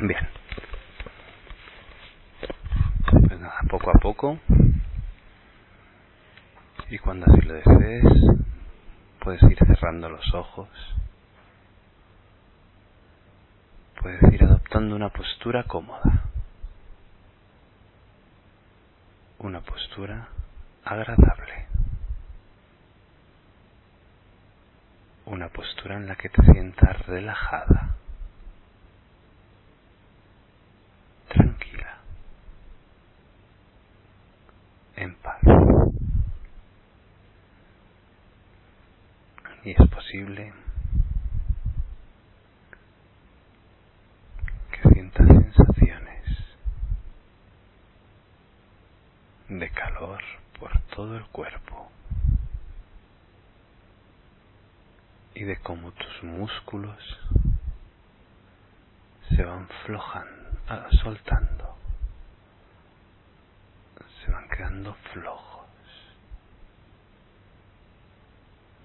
Bien. Pues nada, poco a poco. Y cuando así lo desees, puedes ir cerrando los ojos. Puedes ir adoptando una postura cómoda. Una postura agradable. Una postura en la que te sientas relajada. Tranquila. En paz. Y es posible que sientas sensaciones de calor por todo el cuerpo y de cómo tus músculos se van flojando, ah, soltando, se van quedando flojos,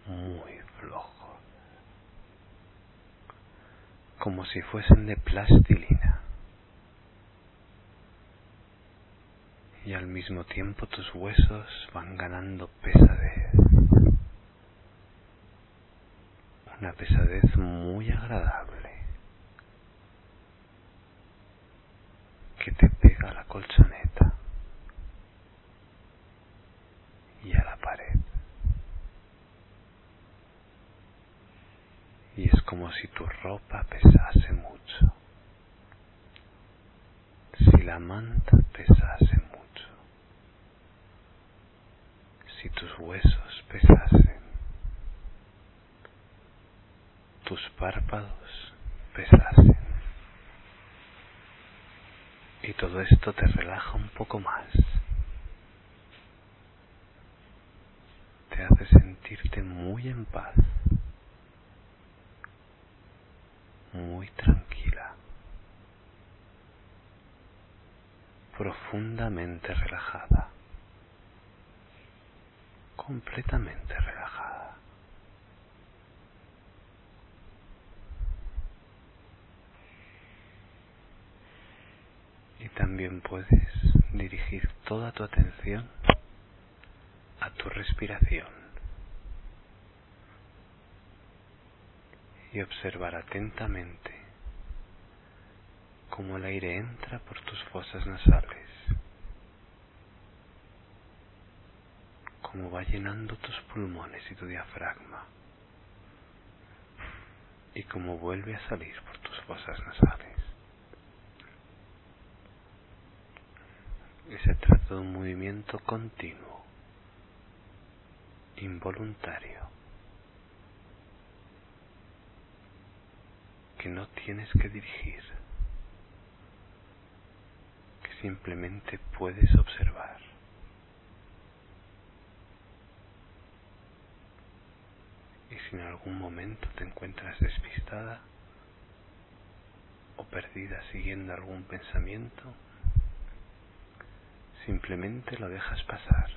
muy flojos, como si fuesen de plastilina. Y al mismo tiempo tus huesos van ganando pesadez. Una pesadez muy agradable que te pega a la colchoneta y a la pared. Y es como si tu ropa pesase mucho. Si la manta pesase mucho. Si tus huesos pesasen. Tus párpados pesasen. Y todo esto te relaja un poco más. Te hace sentirte muy en paz. Muy tranquila. Profundamente relajada. Completamente relajada. Y también puedes dirigir toda tu atención a tu respiración y observar atentamente cómo el aire entra por tus fosas nasales, cómo va llenando tus pulmones y tu diafragma y cómo vuelve a salir por tus fosas nasales. Y se trata de un movimiento continuo, involuntario, que no tienes que dirigir, que simplemente puedes observar. Y si en algún momento te encuentras despistada o perdida siguiendo algún pensamiento, simplemente lo dejas pasar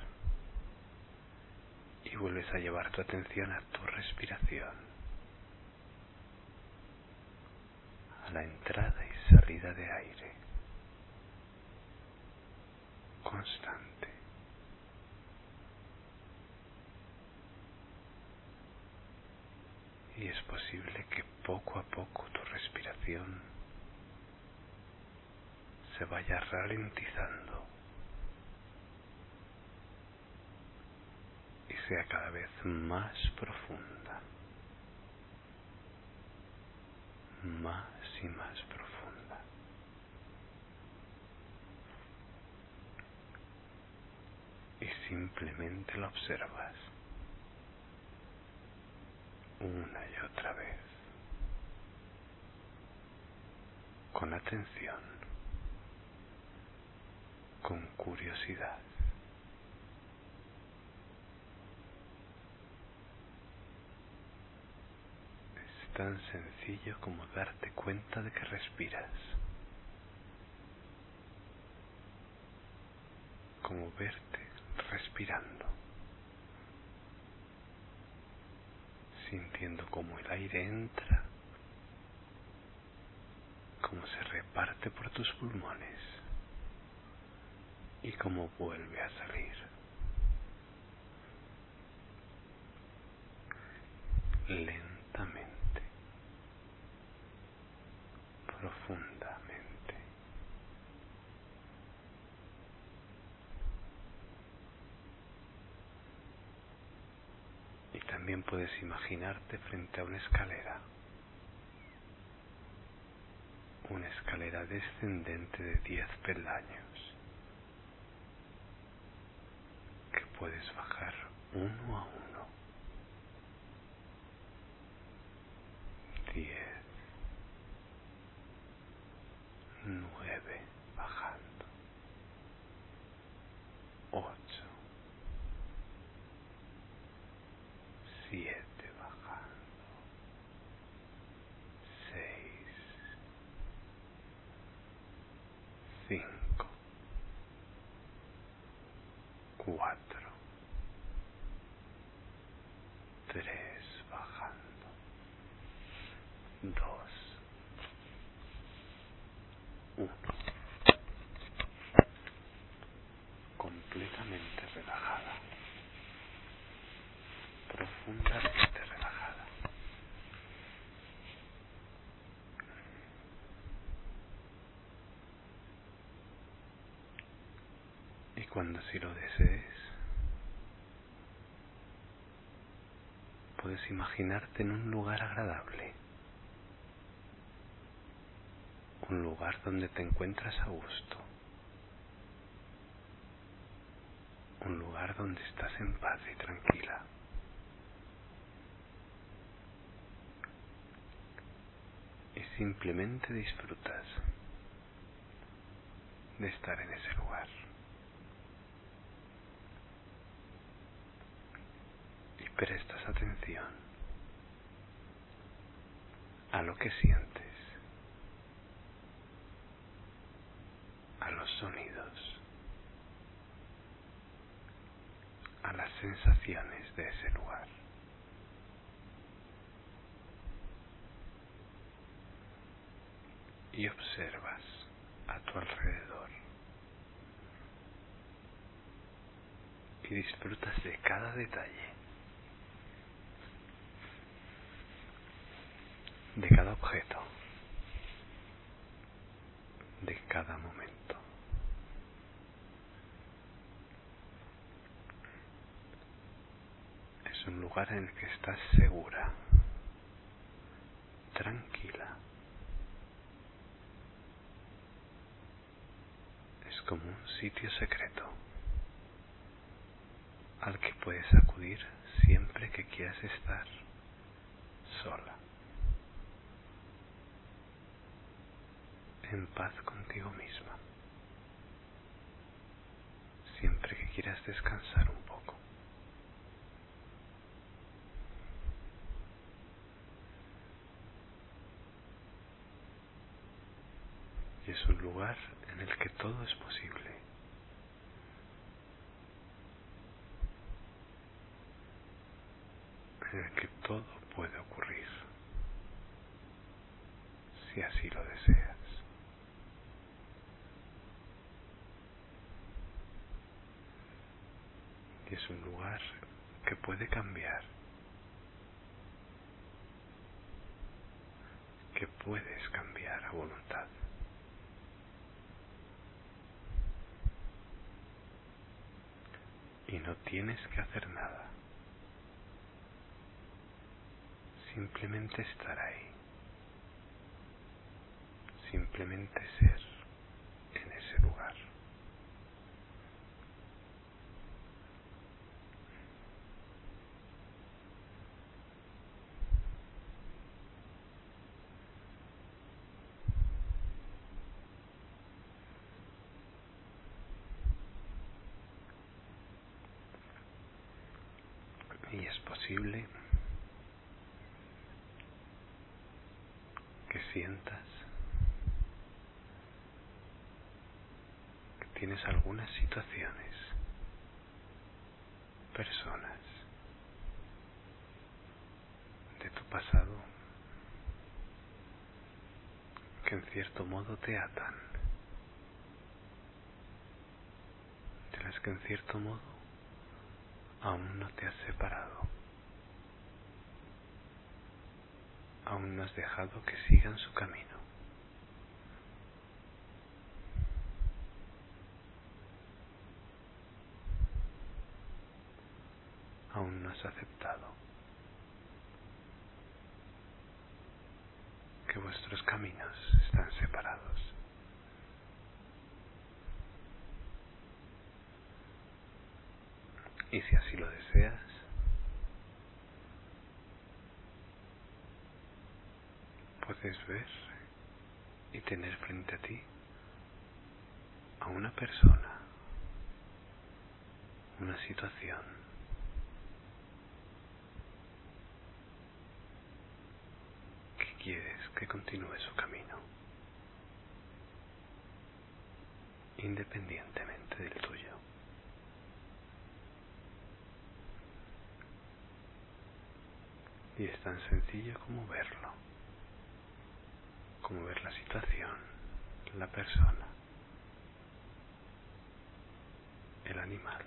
y vuelves a llevar tu atención a tu respiración, a la entrada y salida de aire constante. Y es posible que poco a poco tu respiración se vaya ralentizando y sea cada vez más profunda, más y más profunda. Y simplemente la observas una y otra vez, con atención, con curiosidad. Es tan sencillo como darte cuenta de que respiras, como verte respirando. Sintiendo cómo el aire entra, cómo se reparte por tus pulmones y cómo vuelve a salir. Lentamente, También puedes imaginarte frente a una escalera, una escalera descendente de 10 peldaños, que puedes bajar uno a uno. 10, 9, Completamente relajada. Profundamente relajada. Y cuando así lo desees, puedes imaginarte en un lugar agradable. Un lugar donde te encuentras a gusto. Un lugar donde estás en paz y tranquila. Y simplemente disfrutas de estar en ese lugar. Y prestas atención a lo que sientes, a los sonidos, a las sensaciones de ese lugar. Y observas a tu alrededor. Y disfrutas de cada detalle. de cada objeto, de cada momento. Es un lugar en el que estás segura, tranquila. Es como un sitio secreto al que puedes acudir siempre que quieras estar sola. en paz contigo misma, siempre que quieras descansar un poco. Y es un lugar en el que todo es posible. En el que todo puede ocurrir, si así lo deseas. y es un lugar que puede cambiar, que puedes cambiar a voluntad. Y no tienes que hacer nada, simplemente estar ahí, simplemente ser en ese lugar. y es posible que sientas que algunas situaciones, personas de tu pasado que en cierto modo te atan, de las que en cierto modo aún no te has separado, aún no has dejado que sigan su camino. Aún no has aceptado que vuestros caminos están separados. Y si así lo deseas, puedes ver y tener frente a ti a una persona, una situación, quieres que continúe su camino, independientemente del tuyo. Y es tan sencillo como verlo, como ver la situación, la persona, el animal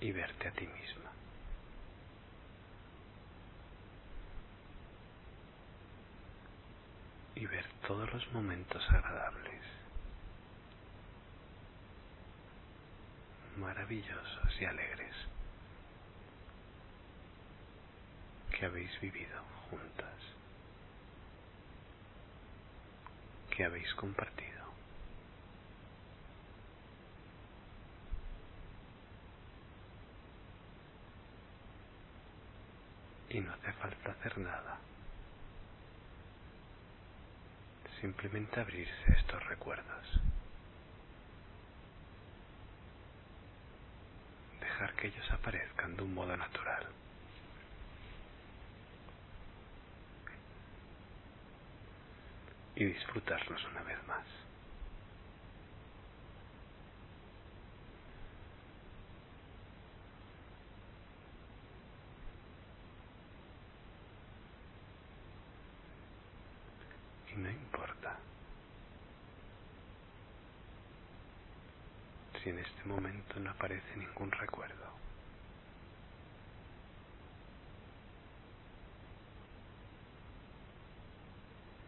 y verte a ti misma. Y ver todos los momentos agradables, maravillosos y alegres que habéis vivido juntas, que habéis compartido. Y no hace falta hacer nada. Simplemente abrirse estos recuerdos. Dejar que ellos aparezcan de un modo natural. Y disfrutarlos una vez más. Y no importa si en este momento no aparece ningún recuerdo.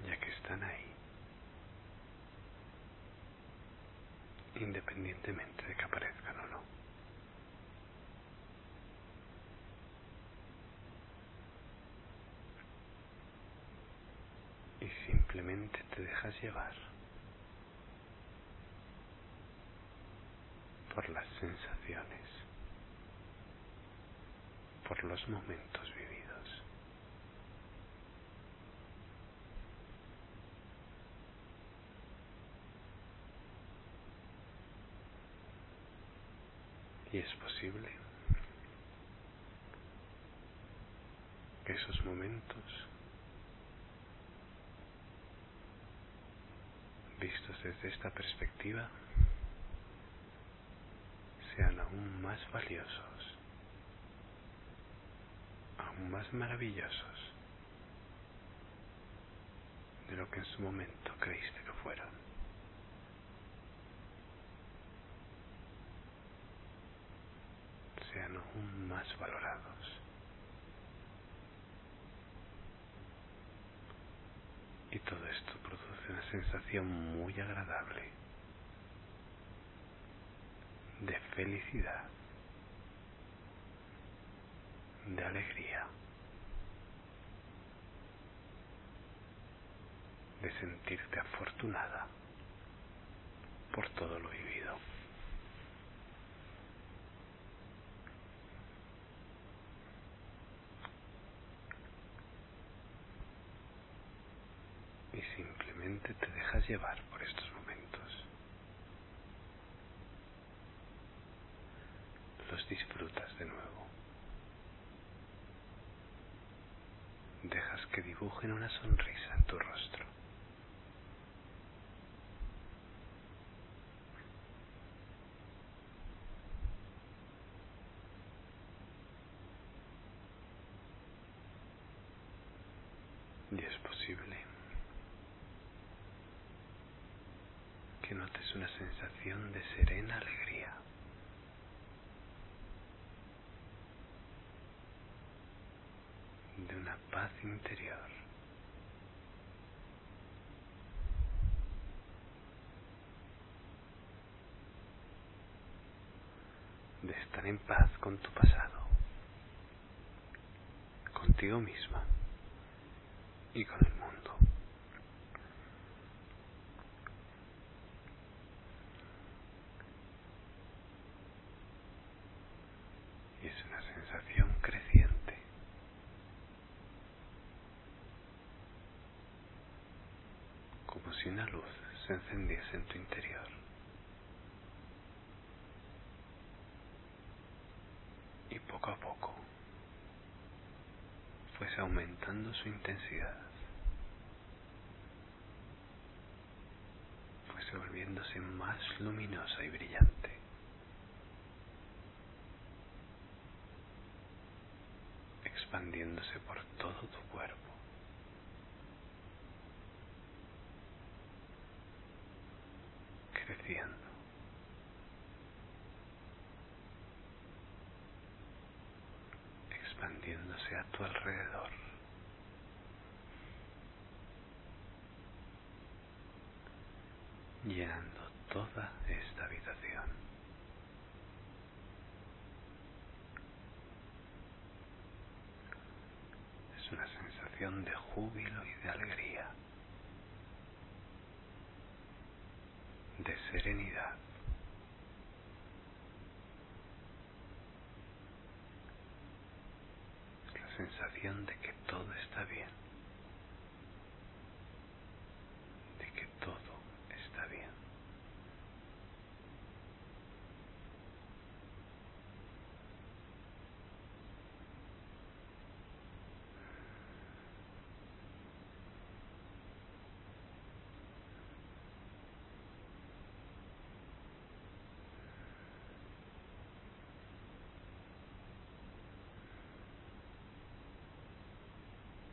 Ya que están ahí, independientemente de que aparezcan o no. Y simplemente te dejas llevar por las sensaciones, por los momentos vividos. Y es posible que esos momentos vistos desde esta perspectiva sean aún más valiosos, más maravillosos de lo que en su momento creíste que fueran. Sean aún más valorados. Y todo esto produce una sensación muy agradable de felicidad, de alegría, de sentirte afortunada por todo lo vivido. Y simplemente te dejas llevar por estos momentos. Los disfrutas de nuevo. Dejas que dibujen una sonrisa en tu rostro. Y es posible que notes una sensación de serena alegría. De una paz interior. De estar en paz con tu pasado, contigo misma y con el mundo. Y es una sensación creciente. Como si una luz se encendiese en tu interior. Y poco a poco fuese su intensidad. Fuese volviéndose más luminosa y brillante. expandiéndose por todo tu cuerpo. Creciendo. Expandiéndose a tu alrededor. Llenando toda esta habitación. Es una sensación de júbilo y de alegría, de serenidad. Es la sensación de que todo está bien, de que todo está bien.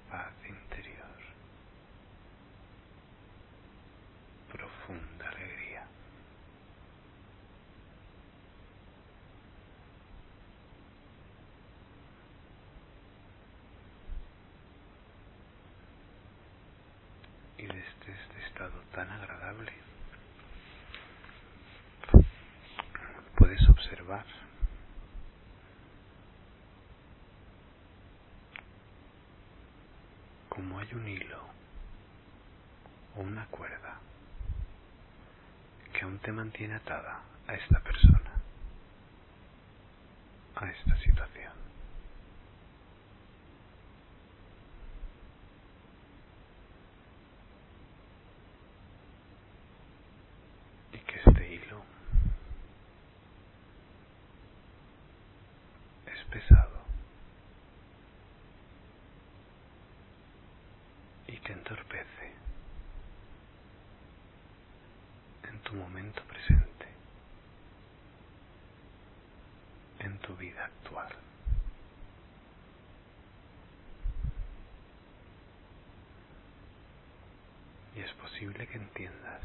paz interior, profunda alegría. Y desde este estado tan agradable puedes observar como hay un hilo o una cuerda que aún te mantiene atada a esta persona, a esta situación. Y que este hilo es pesado y te entorpece en tu momento presente, en tu vida actual. Y es posible que entiendas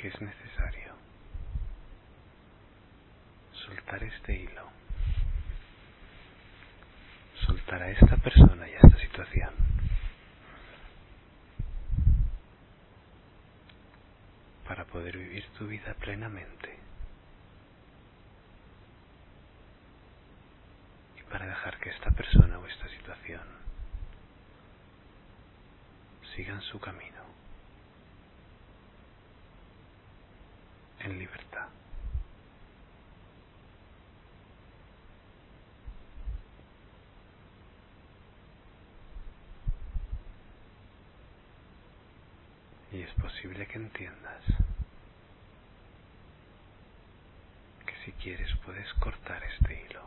que es necesario soltar este hilo soltar a esta persona y a esta situación. Para poder vivir tu vida plenamente. Y para que esta persona o esta situación sigan su camino. En libertad. Y es posible que entiendas que si quieres puedes cortar este hilo.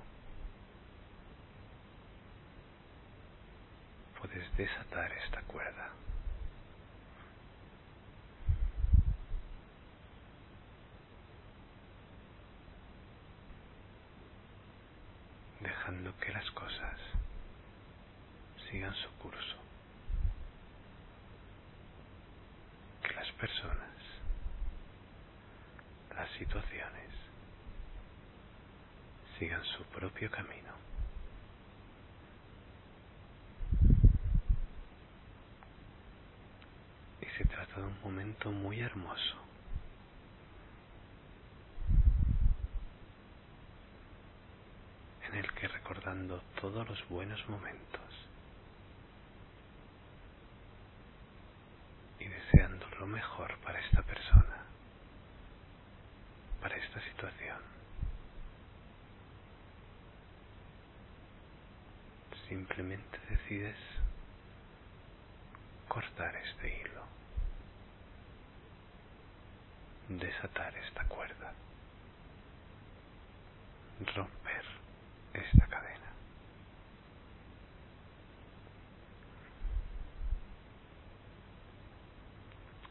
Puedes desatar esta cuerda. dejando que las cosas sigan su curso, que las personas, las situaciones sigan su propio camino. Y de un momento muy hermoso. Recordando todos los buenos momentos. Y deseando lo mejor para esta persona, para esta situación. Simplemente decides cortar este hilo, desatar esta cuerda, romper esta cadena.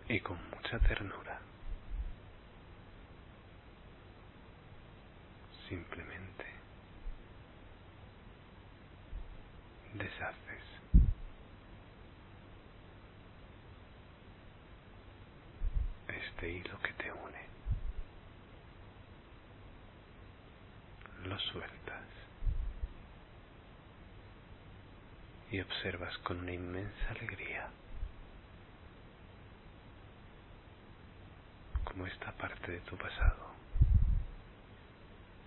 Y con mucha ternura, simplemente deshaces este hilo que te une. Lo sueltas. Y observas con una inmensa alegría cómo esta parte de tu pasado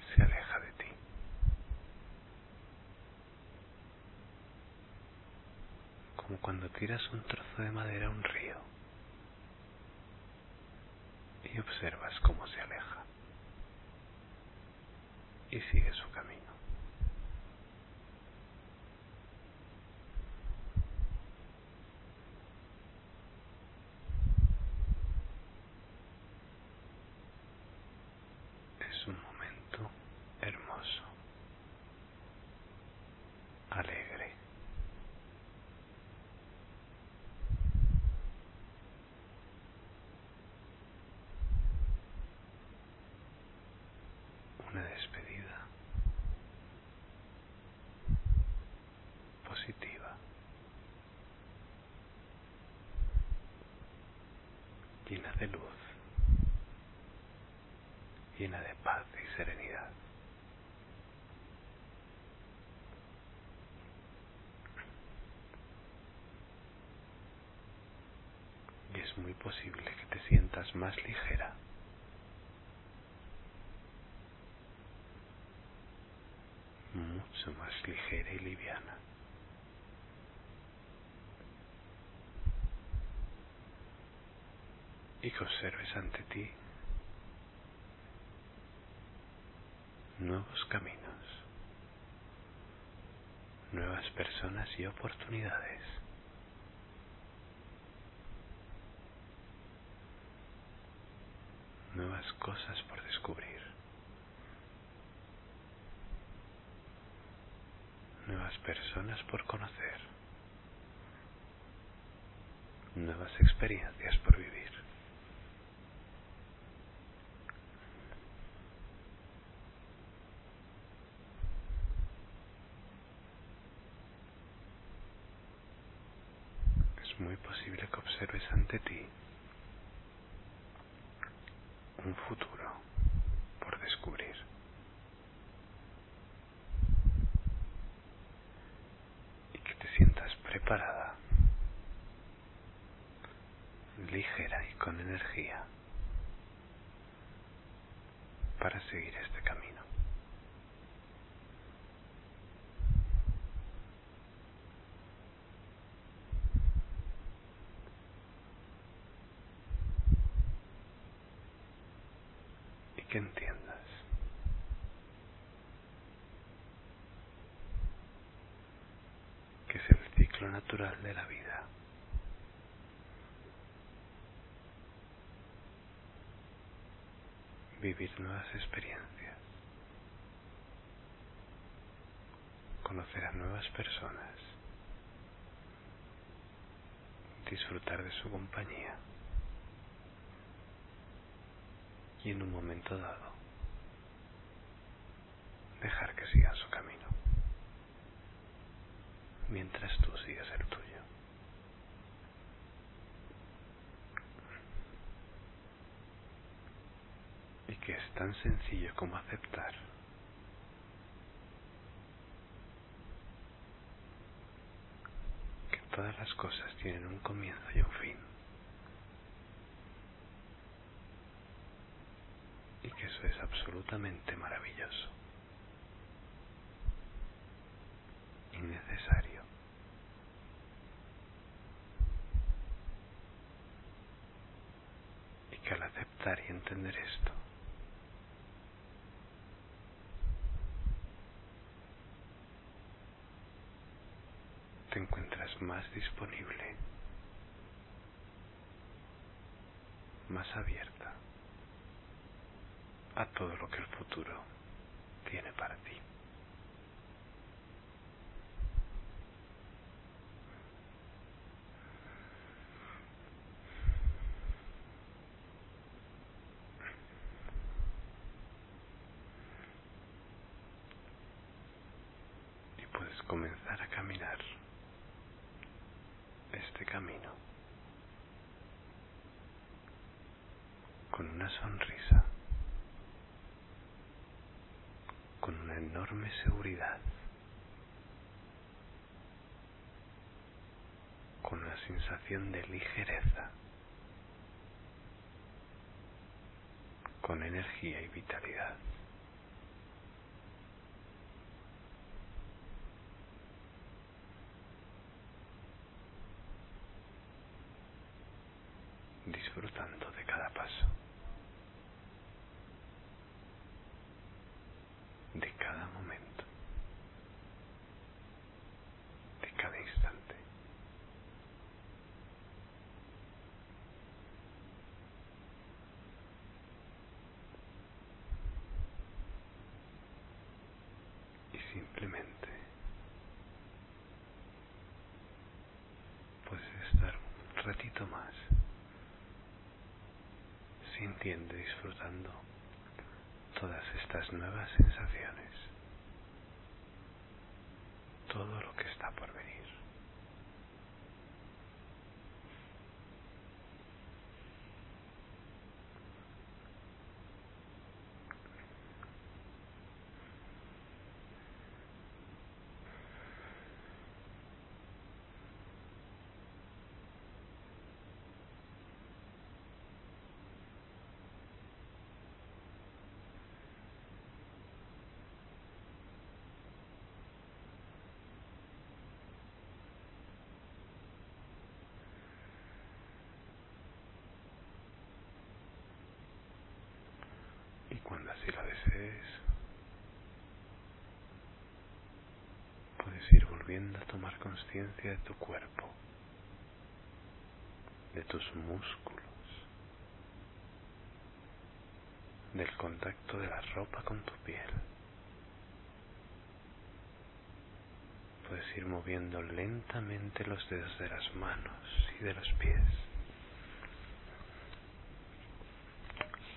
se aleja de ti. Como cuando tiras un trozo de madera a un río y observas cómo se aleja y sigue su camino. Llena de luz, llena de paz y serenidad. Y es muy posible que te sientas más ligera. mucho más ligera y liviana. Y que observes ante ti nuevos caminos, nuevas personas y oportunidades. nuevas cosas por descubrir, nuevas personas por conocer, nuevas experiencias por vivir. muy posible que observes ante ti un futuro por descubrir. Y que te sientas preparada, ligera y con energía para seguir este camino. que entiendas que es el ciclo natural de la vida. Vivir nuevas experiencias, conocer a nuevas personas, disfrutar de su compañía y en un momento dado dejar que sigan su camino. mientras tú sigues el tuyo. Y que es tan sencillo como aceptar que todas las cosas tienen un comienzo y un fin. Y que eso es absolutamente maravilloso. innecesario. Y que al aceptar y entender esto, te encuentras más disponible, más abierta a todo lo que el futuro tiene para ti. comenzar a caminar este camino con una sonrisa, con una enorme seguridad, con una sensación de ligereza, con energía y vitalidad. disfrutando de cada paso, de cada momento, de cada instante. Y simplemente. Puedes estar un ratito más sintiendo y disfrutando todas estas nuevas sensaciones, todo lo que está por venir. cuando así lo desees, puedes ir a tomar conciencia de tu cuerpo, de tus músculos, del contacto de la ropa con tu piel. Puedes ir moviendo lentamente los dedos de las manos y de los pies.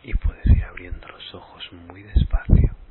y puedes ir abriendo los ojos muy despacio.